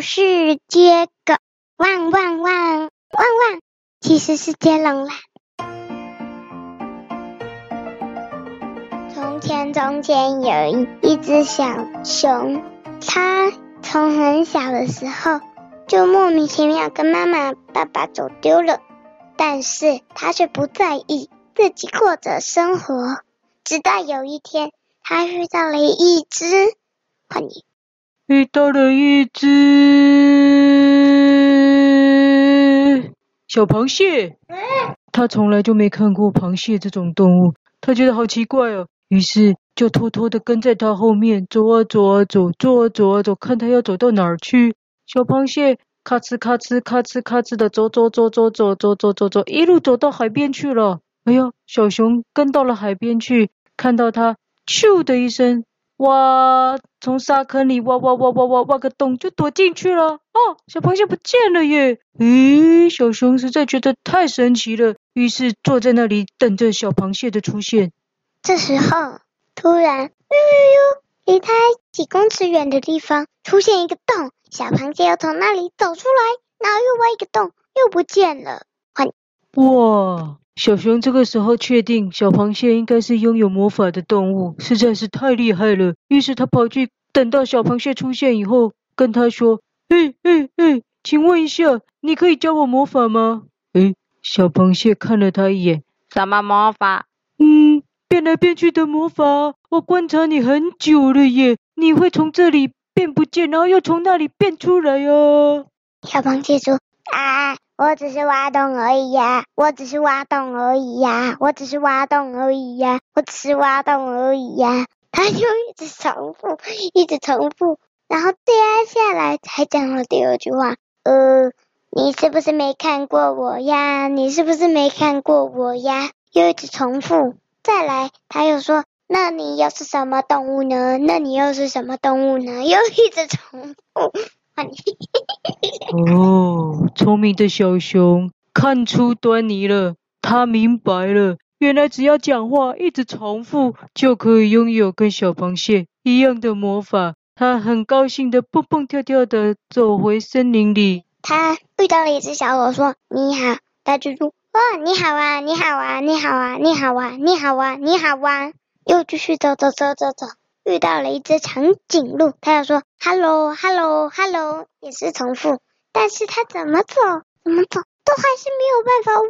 就是接狗，汪汪汪汪汪，其实是接龙啦。从前从前有一一只小熊，它从很小的时候就莫名其妙跟妈妈、爸爸走丢了，但是它却不在意，自己过着生活。直到有一天，它遇到了一只，换你。遇到了一只小螃蟹，他从来就没看过螃蟹这种动物，他觉得好奇怪哦，于是就偷偷的跟在他后面走啊走啊走，走啊走啊走，看他要走到哪儿去。小螃蟹咔哧咔哧咔哧咔哧的走走走走走走走走走，一路走到海边去了。哎呀，小熊跟到了海边去，看到他，咻的一声。挖，从沙坑里挖挖挖挖挖挖个洞，就躲进去了。哦，小螃蟹不见了耶！咦，小熊实在觉得太神奇了，于是坐在那里等着小螃蟹的出现。这时候，突然，呦呦呦，离它几公尺远的地方出现一个洞，小螃蟹又从那里走出来，然后又挖一个洞，又不见了。欢哇！小熊这个时候确定小螃蟹应该是拥有魔法的动物，实在是太厉害了。于是他跑去，等到小螃蟹出现以后，跟他说：“嘿嘿嘿，请问一下，你可以教我魔法吗？”诶，小螃蟹看了他一眼：“什么魔法？”“嗯，变来变去的魔法。我观察你很久了耶，你会从这里变不见，然后又从那里变出来啊。”小螃蟹说：“啊。”我只是挖洞而已呀，我只是挖洞而已呀，我只是挖洞而已呀，我只是挖洞而已呀。他就一直重复，一直重复，然后接下来才讲了第二句话。呃，你是不是没看过我呀？你是不是没看过我呀？又一直重复。再来，他又说，那你又是什么动物呢？那你又是什么动物呢？又一直重复。哦，聪明的小熊看出端倪了，他明白了，原来只要讲话一直重复，就可以拥有跟小螃蟹一样的魔法。他很高兴的蹦蹦跳跳的走回森林里。他遇到了一只小狗，说：“你好。”大蜘蛛：“哦，你好啊，你好啊，你好啊，你好啊，你好啊，你好啊。”又继续走走走走走。遇到了一只长颈鹿，他要说 “hello hello hello”，也是重复，但是他怎么走怎么走都还是没有办法哇，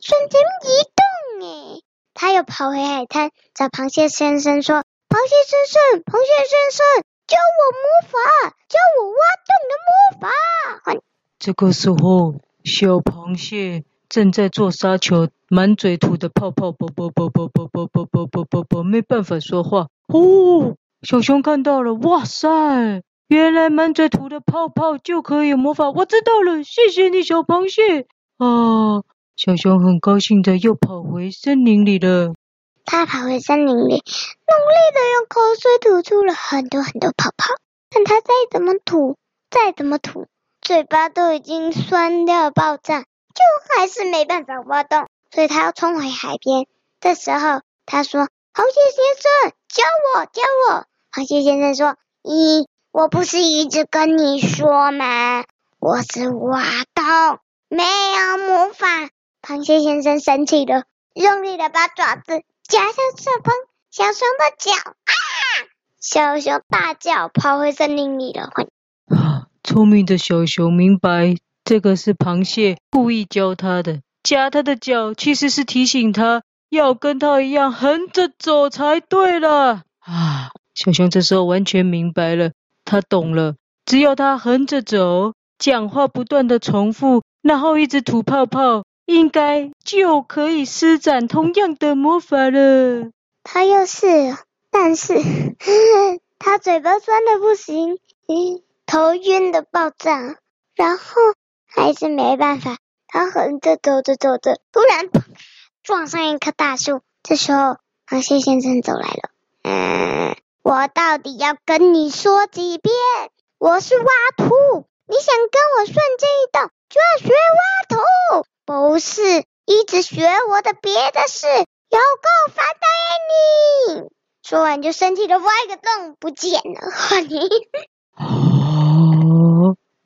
瞬间移动诶。他又跑回海滩找螃蟹先生说：“螃蟹先生，螃蟹先生，教我魔法，教我挖洞的魔法。”这个时候，小螃蟹正在做沙球，满嘴吐的泡泡，啵啵啵啵啵啵啵啵啵啵啵，没办法说话。哦，小熊看到了，哇塞，原来满嘴吐的泡泡就可以魔法。我知道了，谢谢你，小螃蟹。啊，小熊很高兴的又跑回森林里了。他跑回森林里，努力的用口水吐出了很多很多泡泡，但他再怎么吐，再怎么吐，嘴巴都已经酸掉爆炸，就还是没办法挖洞，所以他要冲回海边。这时候，他说。螃蟹先生，教我，教我。螃蟹先生说：“咦，我不是一直跟你说吗？我是挖洞，没有魔法。”螃蟹先生生气了，用力的把爪子夹向小螃小熊的脚啊！小熊大叫，跑回森林里了。聪明的小熊明白，这个是螃蟹故意教他的，夹他的脚其实是提醒他。要跟他一样横着走才对了啊！小熊这时候完全明白了，他懂了。只要他横着走，讲话不断的重复，然后一直吐泡泡，应该就可以施展同样的魔法了。他又是，但是 他嘴巴酸的不行，头晕的爆炸，然后还是没办法。他横着走着走着，突然撞上一棵大树，这时候螃蟹先生走来了。嗯，我到底要跟你说几遍？我是挖土，你想跟我瞬间移动，就要学挖土，不是一直学我的别的事，有够烦的你！说完就生气的挖一个洞不见了。你，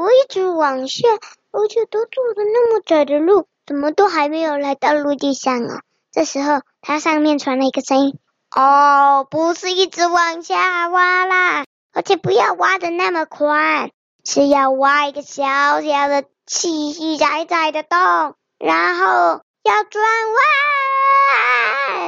我一直往下，而且都走了那么窄的路，怎么都还没有来到陆地上啊？这时候，它上面传来一个声音：“哦，不是一直往下挖啦，而且不要挖的那么宽，是要挖一个小小的、细细窄窄的洞，然后要转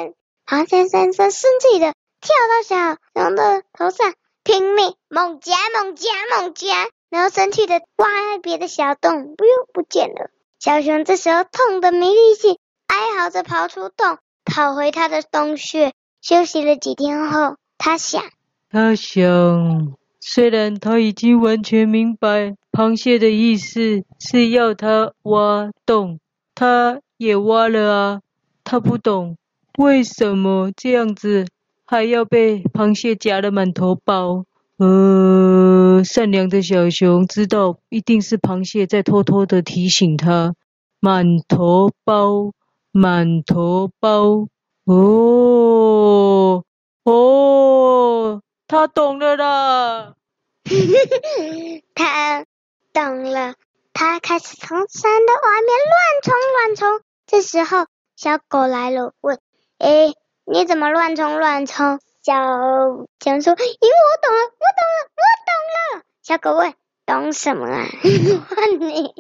弯。”螃蟹先生生气的跳到小熊的头上，拼命猛夹、猛夹、猛夹。然后生气的挖别的小洞，不用不见了。小熊这时候痛得没力气，哀嚎着跑出洞，跑回他的洞穴。休息了几天后，他想，他想，虽然他已经完全明白螃蟹的意思是要他挖洞，他也挖了啊。他不懂为什么这样子还要被螃蟹夹得满头包。呃，善良的小熊知道，一定是螃蟹在偷偷的提醒他，满头包，满头包。哦，哦，他懂了啦。他懂了，他开始从山的外面乱冲乱冲。这时候，小狗来了，问：“哎，你怎么乱冲乱冲？”小熊说：“因为我懂了，我懂了，我懂了。”小狗问：“懂什么啊？” 问你。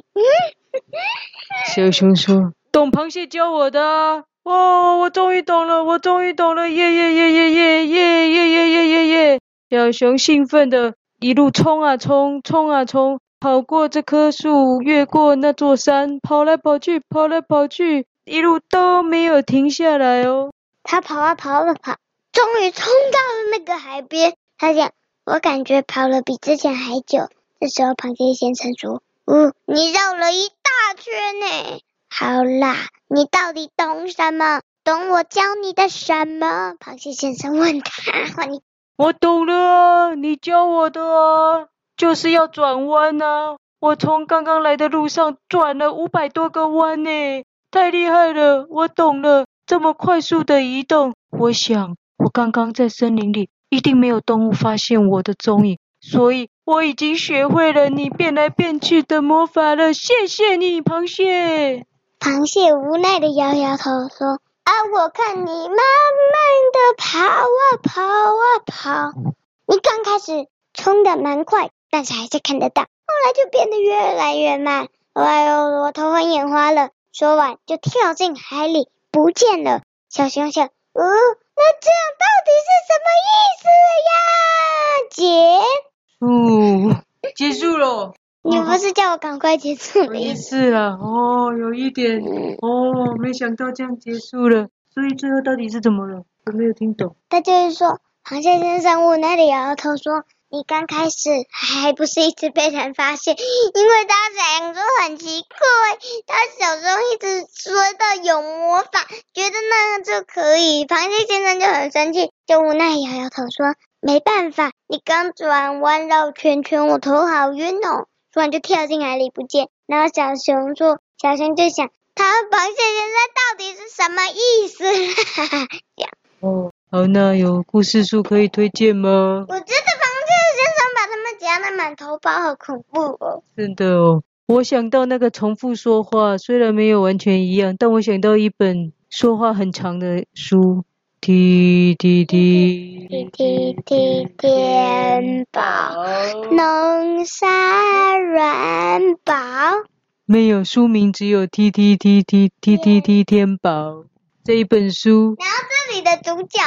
小熊说：“懂螃蟹教我的啊！哦，我终于懂了，我终于懂了！耶耶耶耶耶耶耶耶耶耶耶！”小熊兴奋的一路冲啊冲，冲啊冲，跑过这棵树，越过那座山，跑来跑去，跑来跑去，一路都没有停下来哦。他跑啊跑啊跑。终于冲到了那个海边，他想，我感觉跑了比之前还久。这时候，螃蟹先生说：“哦，你绕了一大圈呢。好啦，你到底懂什么？懂我教你的什么？”螃蟹先生问他：“ 你我懂了，你教我的啊，就是要转弯啊。我从刚刚来的路上转了五百多个弯呢，太厉害了！我懂了，这么快速的移动，我想。”我刚刚在森林里，一定没有动物发现我的踪影，所以我已经学会了你变来变去的魔法了。谢谢你，螃蟹。螃蟹无奈的摇摇头说：“啊，我看你慢慢的跑啊跑啊跑，你刚开始冲的蛮快，但是还是看得到，后来就变得越来越慢。哎呦，我头昏眼花了。”说完就跳进海里不见了。小熊想，呃。那这样到底是什么意思呀，姐？哦，结束了。你不是叫我赶快结束的意思？是啊，哦，有一点，哦，没想到这样结束了。所以最后到底是怎么了？我没有听懂。他就是说，螃蟹先生我那里摇摇头说。你刚开始还不是一直被人发现，因为他想说很奇怪，他小时候一直说到有魔法，觉得那样就可以。螃蟹先生就很生气，就无奈摇摇头说：“没办法，你刚转弯绕圈圈，我头好晕哦。”说完就跳进海里不见。然后小熊说：“小熊就想，他螃蟹先生到底是什么意思？”哈哈，这样。哦，好，那有故事书可以推荐吗？我觉得。夹的满头包，好恐怖哦！真的哦，我想到那个重复说话，虽然没有完全一样，但我想到一本说话很长的书。滴滴滴滴滴滴天宝，弄沙软宝。没有书名，只有滴滴滴滴滴滴滴天宝这一本书。然后这里的主角，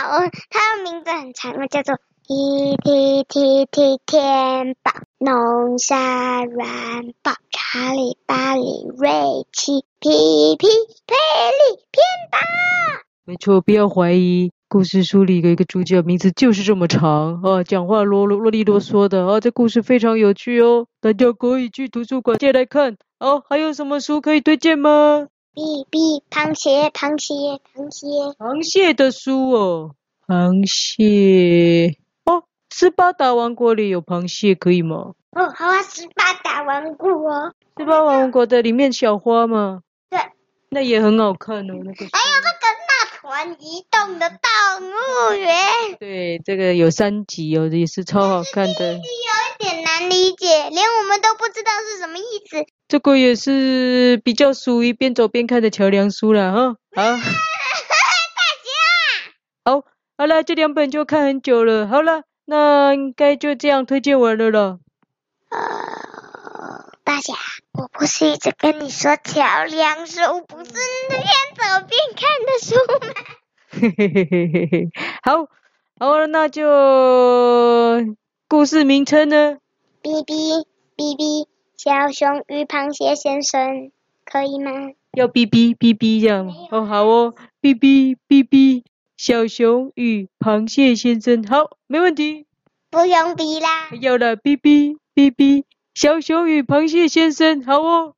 他的名字很长，叫做。踢踢踢踢天宝，龙虾软宝，查理巴里瑞奇，皮皮霹雳天宝。没错，不要怀疑，故事书里的一个主角名字就是这么长啊，讲话啰啰啰里啰嗦的啊，这故事非常有趣哦，大家可以去图书馆借来看。哦，还有什么书可以推荐吗？比比螃蟹，螃蟹，螃蟹，螃蟹的书哦，螃蟹哦，斯巴达王国里有螃蟹可以吗？哦，好啊，斯巴达王国哦，斯巴达王国的里面小花吗？对，那也很好看哦，那个。还有那个那团移动的动物园。对，这个有三集哦，也是超好看的。有一点难理解，连我们都不知道是什么意思。这个也是比较属于边走边看的桥梁书了哈。好，大侠，好，好了，这两本就看很久了。好了，那应该就这样推荐完了了。呃，大侠，我不是一直跟你说桥梁书不是边走边看的书吗？嘿嘿嘿嘿嘿嘿，好，好了，那就故事名称呢？哔哔哔哔。小熊与螃蟹先生，可以吗？要哔哔哔哔这样哦，好哦，哔哔哔哔，小熊与螃蟹先生，好，没问题。不用哔啦。要了，哔哔哔哔，小熊与螃蟹先生，好哦。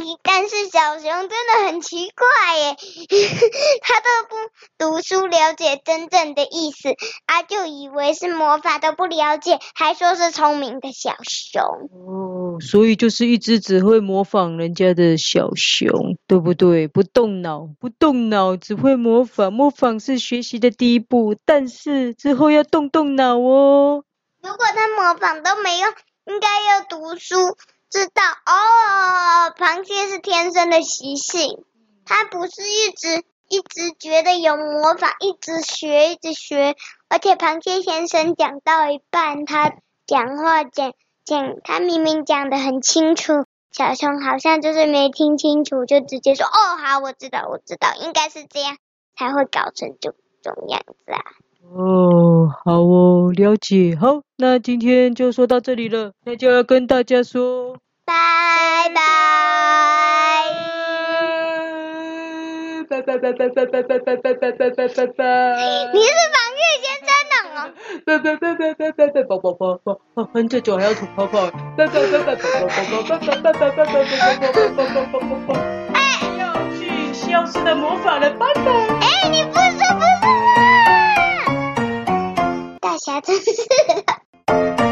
但是小熊真的很奇怪耶，他都不读书了解真正的意思，啊就以为是魔法都不了解，还说是聪明的小熊。哦，所以就是一只只会模仿人家的小熊，对不对？不动脑，不动脑，只会模仿，模仿是学习的第一步，但是之后要动动脑哦。如果他模仿都没用，应该要读书。知道哦，螃蟹是天生的习性，它不是一直一直觉得有魔法，一直学一直学。而且螃蟹先生讲到一半，他讲话讲讲，他明明讲得很清楚，小熊好像就是没听清楚，就直接说哦，好，我知道，我知道，应该是这样才会搞成这种样子啊。哦，好哦，了解。好，那今天就说到这里了，那就要跟大家说。拜拜！拜拜拜拜拜拜拜拜拜拜拜拜拜拜！你是防御先生呢？拜拜拜拜拜拜拜！宝宝宝宝，很久久还要吐泡泡。拜拜拜拜拜拜拜拜拜拜拜拜拜拜拜拜拜拜拜！哎，要去消失的魔法了，拜拜！哎，你不小兔子